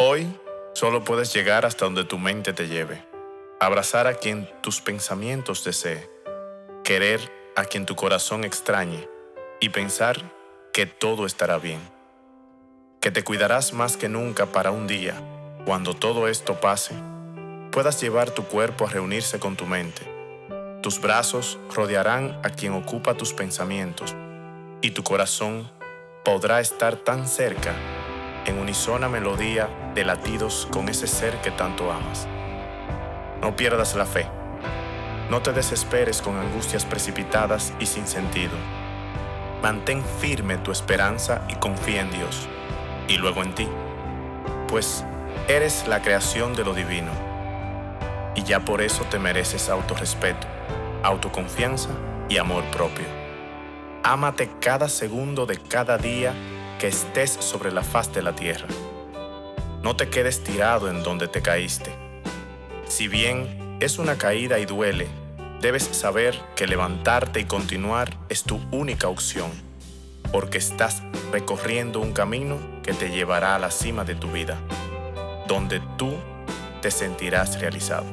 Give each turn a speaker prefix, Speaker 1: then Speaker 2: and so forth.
Speaker 1: Hoy solo puedes llegar hasta donde tu mente te lleve, abrazar a quien tus pensamientos desee, querer a quien tu corazón extrañe. Y pensar que todo estará bien, que te cuidarás más que nunca para un día, cuando todo esto pase, puedas llevar tu cuerpo a reunirse con tu mente. Tus brazos rodearán a quien ocupa tus pensamientos y tu corazón podrá estar tan cerca en unisona melodía de latidos con ese ser que tanto amas. No pierdas la fe. No te desesperes con angustias precipitadas y sin sentido. Mantén firme tu esperanza y confía en Dios, y luego en ti, pues eres la creación de lo divino, y ya por eso te mereces autorrespeto, autoconfianza y amor propio. Ámate cada segundo de cada día que estés sobre la faz de la tierra. No te quedes tirado en donde te caíste. Si bien es una caída y duele, debes saber que levantarte y continuar es tu única opción, porque estás recorriendo un camino que te llevará a la cima de tu vida, donde tú te sentirás realizado.